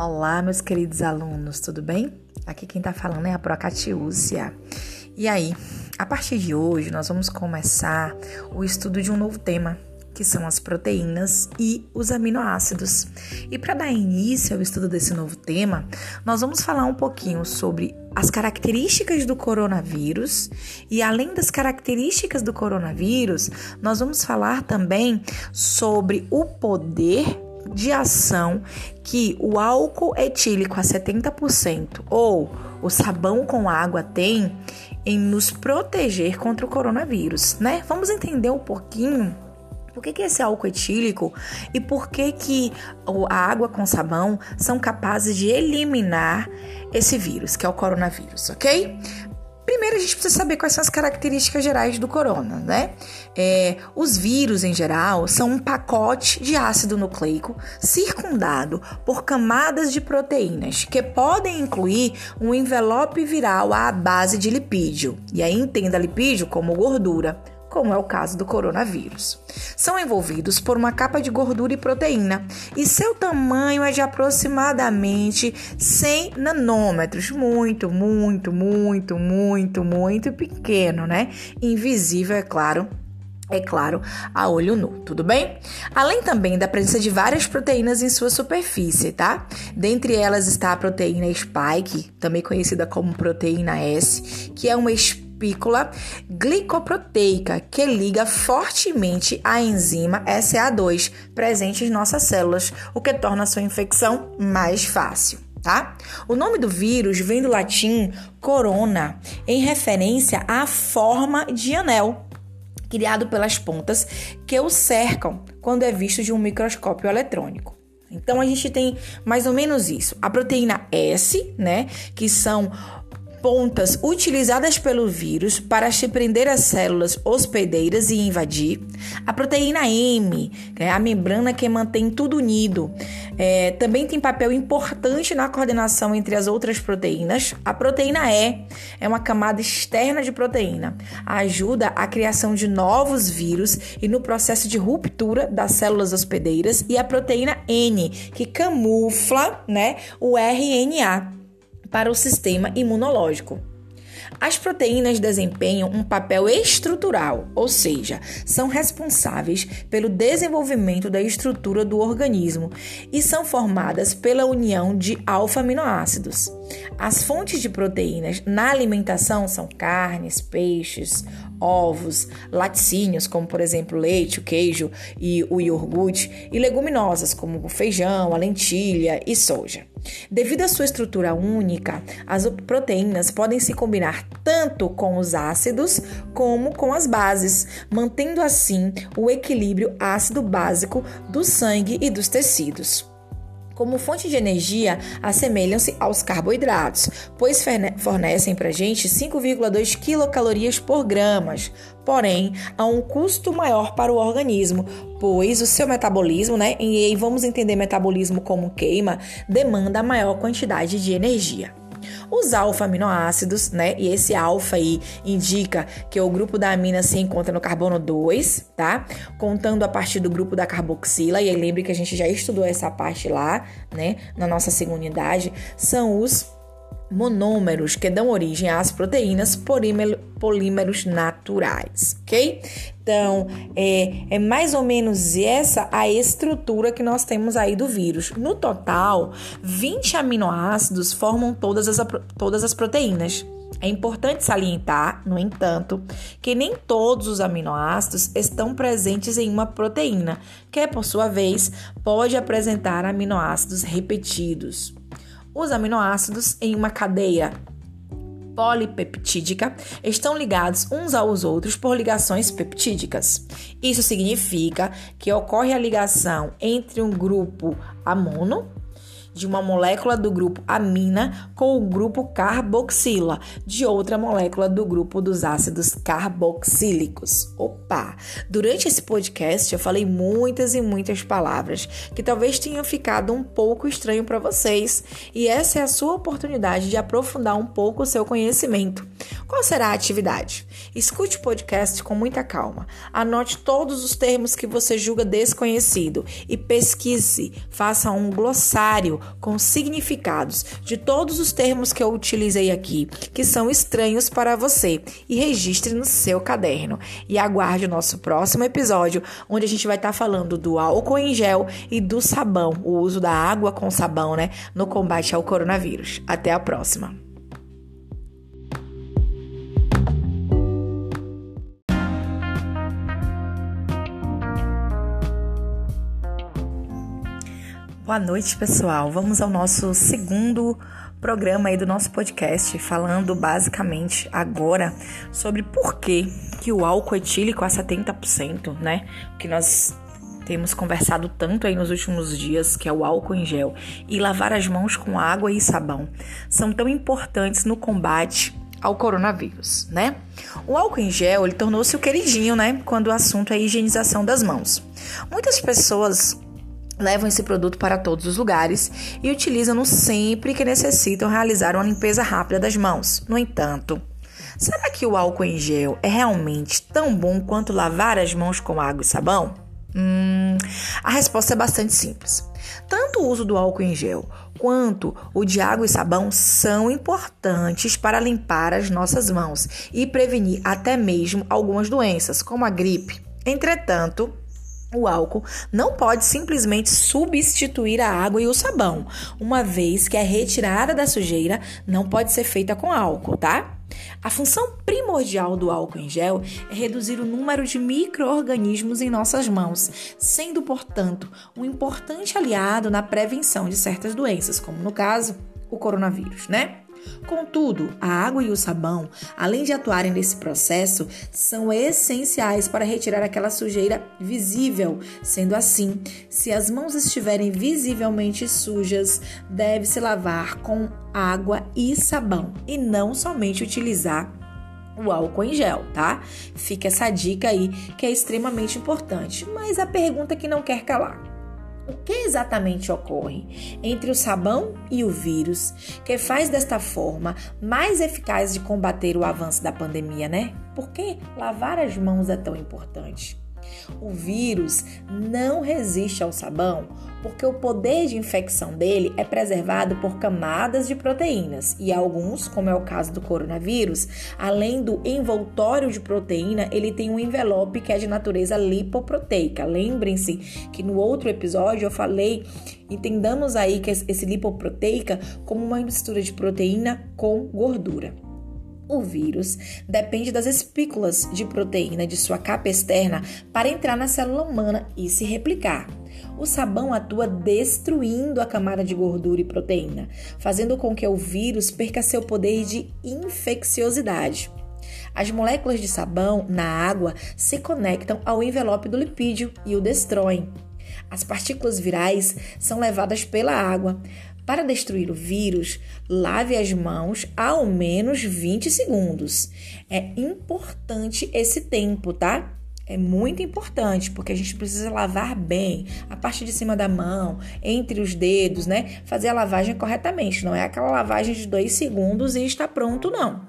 Olá, meus queridos alunos, tudo bem? Aqui quem tá falando é a Procatiúcia. E aí, a partir de hoje, nós vamos começar o estudo de um novo tema, que são as proteínas e os aminoácidos. E para dar início ao estudo desse novo tema, nós vamos falar um pouquinho sobre as características do coronavírus e além das características do coronavírus, nós vamos falar também sobre o poder de ação que o álcool etílico a 70% ou o sabão com água tem em nos proteger contra o coronavírus, né? Vamos entender um pouquinho por que, que esse álcool etílico e por que, que a água com sabão são capazes de eliminar esse vírus, que é o coronavírus, ok? Primeiro, a gente precisa saber quais são as características gerais do corona, né? É, os vírus, em geral, são um pacote de ácido nucleico circundado por camadas de proteínas, que podem incluir um envelope viral à base de lipídio. E aí, entenda lipídio como gordura como é o caso do coronavírus. São envolvidos por uma capa de gordura e proteína, e seu tamanho é de aproximadamente 100 nanômetros, muito, muito, muito, muito, muito pequeno, né? Invisível, é claro, é claro, a olho nu, tudo bem? Além também da presença de várias proteínas em sua superfície, tá? Dentre elas está a proteína spike, também conhecida como proteína S, que é uma espécie espícula glicoproteica que liga fortemente a enzima SA2 presente em nossas células, o que torna sua infecção mais fácil. Tá? O nome do vírus vem do latim corona, em referência à forma de anel criado pelas pontas que o cercam quando é visto de um microscópio eletrônico. Então a gente tem mais ou menos isso. A proteína S, né, que são pontas utilizadas pelo vírus para se prender as células hospedeiras e invadir, a proteína M, que é a membrana que mantém tudo unido, é, também tem papel importante na coordenação entre as outras proteínas. A proteína E é uma camada externa de proteína, ajuda a criação de novos vírus e no processo de ruptura das células hospedeiras, e a proteína N, que camufla né, o RNA para o sistema imunológico. As proteínas desempenham um papel estrutural, ou seja, são responsáveis pelo desenvolvimento da estrutura do organismo e são formadas pela união de alfa-aminoácidos. As fontes de proteínas na alimentação são carnes, peixes, ovos, laticínios, como por exemplo leite, o queijo e o iogurte, e leguminosas, como o feijão, a lentilha e soja. Devido à sua estrutura única, as proteínas podem se combinar tanto com os ácidos como com as bases, mantendo assim o equilíbrio ácido básico do sangue e dos tecidos. Como fonte de energia, assemelham-se aos carboidratos, pois fornecem para a gente 5,2 quilocalorias por gramas, porém a um custo maior para o organismo, pois o seu metabolismo, né, e vamos entender metabolismo como queima, demanda maior quantidade de energia. Os alfa-aminoácidos, né? E esse alfa aí indica que o grupo da amina se encontra no carbono 2, tá? Contando a partir do grupo da carboxila, e aí lembre que a gente já estudou essa parte lá, né? Na nossa segunda unidade, são os monômeros que dão origem às proteínas polímeros naturais, ok? Então, é, é mais ou menos essa a estrutura que nós temos aí do vírus. No total, 20 aminoácidos formam todas as, todas as proteínas. É importante salientar, no entanto, que nem todos os aminoácidos estão presentes em uma proteína, que, por sua vez, pode apresentar aminoácidos repetidos. Os aminoácidos em uma cadeia polipeptídica estão ligados uns aos outros por ligações peptídicas. Isso significa que ocorre a ligação entre um grupo amono de uma molécula do grupo amina com o grupo carboxila, de outra molécula do grupo dos ácidos carboxílicos. Opa! Durante esse podcast eu falei muitas e muitas palavras que talvez tenham ficado um pouco estranho para vocês, e essa é a sua oportunidade de aprofundar um pouco o seu conhecimento. Qual será a atividade? Escute o podcast com muita calma. Anote todos os termos que você julga desconhecido e pesquise, faça um glossário com significados de todos os termos que eu utilizei aqui, que são estranhos para você, e registre no seu caderno. E aguarde o nosso próximo episódio, onde a gente vai estar tá falando do álcool em gel e do sabão, o uso da água com sabão, né, no combate ao coronavírus. Até a próxima. Boa noite, pessoal. Vamos ao nosso segundo programa aí do nosso podcast, falando basicamente agora sobre por que, que o álcool etílico a 70%, né? Que nós temos conversado tanto aí nos últimos dias, que é o álcool em gel, e lavar as mãos com água e sabão, são tão importantes no combate ao coronavírus, né? O álcool em gel, ele tornou-se o queridinho, né, quando o assunto é higienização das mãos. Muitas pessoas levam esse produto para todos os lugares e utilizam-no sempre que necessitam realizar uma limpeza rápida das mãos. No entanto, será que o álcool em gel é realmente tão bom quanto lavar as mãos com água e sabão? Hum, a resposta é bastante simples. Tanto o uso do álcool em gel quanto o de água e sabão são importantes para limpar as nossas mãos e prevenir até mesmo algumas doenças, como a gripe. Entretanto, o álcool não pode simplesmente substituir a água e o sabão, uma vez que a retirada da sujeira não pode ser feita com álcool, tá? A função primordial do álcool em gel é reduzir o número de micro-organismos em nossas mãos, sendo, portanto, um importante aliado na prevenção de certas doenças, como no caso, o coronavírus, né? Contudo, a água e o sabão, além de atuarem nesse processo, são essenciais para retirar aquela sujeira visível. Sendo assim, se as mãos estiverem visivelmente sujas, deve-se lavar com água e sabão e não somente utilizar o álcool em gel, tá? Fica essa dica aí que é extremamente importante. Mas a pergunta que não quer calar: o que exatamente ocorre entre o sabão e o vírus que faz desta forma mais eficaz de combater o avanço da pandemia, né? Por que lavar as mãos é tão importante? O vírus não resiste ao sabão porque o poder de infecção dele é preservado por camadas de proteínas e alguns, como é o caso do coronavírus, além do envoltório de proteína, ele tem um envelope que é de natureza lipoproteica. Lembrem-se que no outro episódio eu falei, entendamos aí que esse lipoproteica como uma mistura de proteína com gordura. O vírus depende das espículas de proteína de sua capa externa para entrar na célula humana e se replicar. O sabão atua destruindo a camada de gordura e proteína, fazendo com que o vírus perca seu poder de infecciosidade. As moléculas de sabão na água se conectam ao envelope do lipídio e o destroem. As partículas virais são levadas pela água, para destruir o vírus, lave as mãos ao menos 20 segundos. É importante esse tempo, tá? É muito importante, porque a gente precisa lavar bem a parte de cima da mão, entre os dedos, né? Fazer a lavagem corretamente. Não é aquela lavagem de dois segundos e está pronto, não.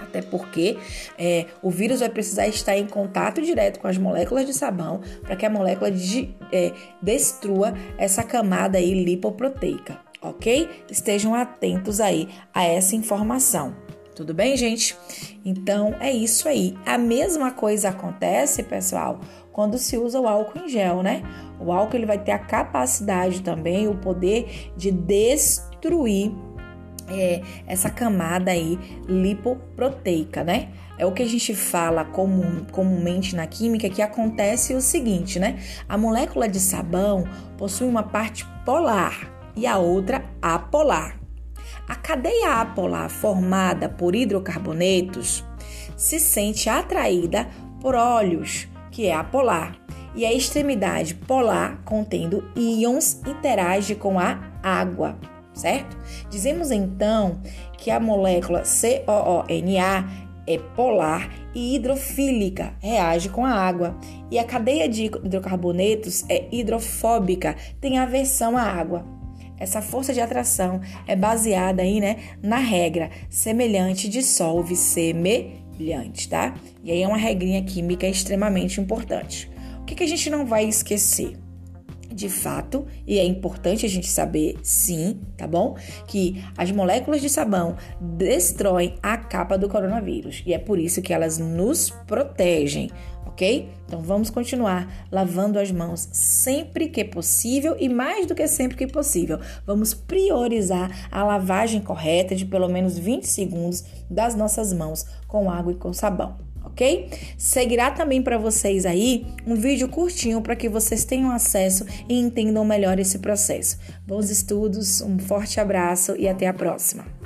Até porque é, o vírus vai precisar estar em contato direto com as moléculas de sabão para que a molécula de, é, destrua essa camada aí lipoproteica ok? Estejam atentos aí a essa informação. Tudo bem, gente? Então é isso aí. A mesma coisa acontece, pessoal, quando se usa o álcool em gel, né? O álcool ele vai ter a capacidade também, o poder de destruir é, essa camada aí lipoproteica, né? É o que a gente fala comum, comumente na química que acontece o seguinte, né? A molécula de sabão possui uma parte polar, e a outra apolar. A cadeia apolar formada por hidrocarbonetos se sente atraída por óleos, que é apolar, e a extremidade polar, contendo íons, interage com a água, certo? Dizemos então que a molécula COONA é polar e hidrofílica, reage com a água, e a cadeia de hidrocarbonetos é hidrofóbica, tem aversão à água. Essa força de atração é baseada aí, né, na regra semelhante dissolve semelhante, tá? E aí é uma regrinha química extremamente importante. O que, que a gente não vai esquecer? de fato, e é importante a gente saber, sim, tá bom? Que as moléculas de sabão destroem a capa do coronavírus e é por isso que elas nos protegem, ok? Então vamos continuar lavando as mãos sempre que possível e mais do que sempre que possível. Vamos priorizar a lavagem correta de pelo menos 20 segundos das nossas mãos com água e com sabão ok? Seguirá também para vocês aí um vídeo curtinho para que vocês tenham acesso e entendam melhor esse processo. Bons estudos, um forte abraço e até a próxima!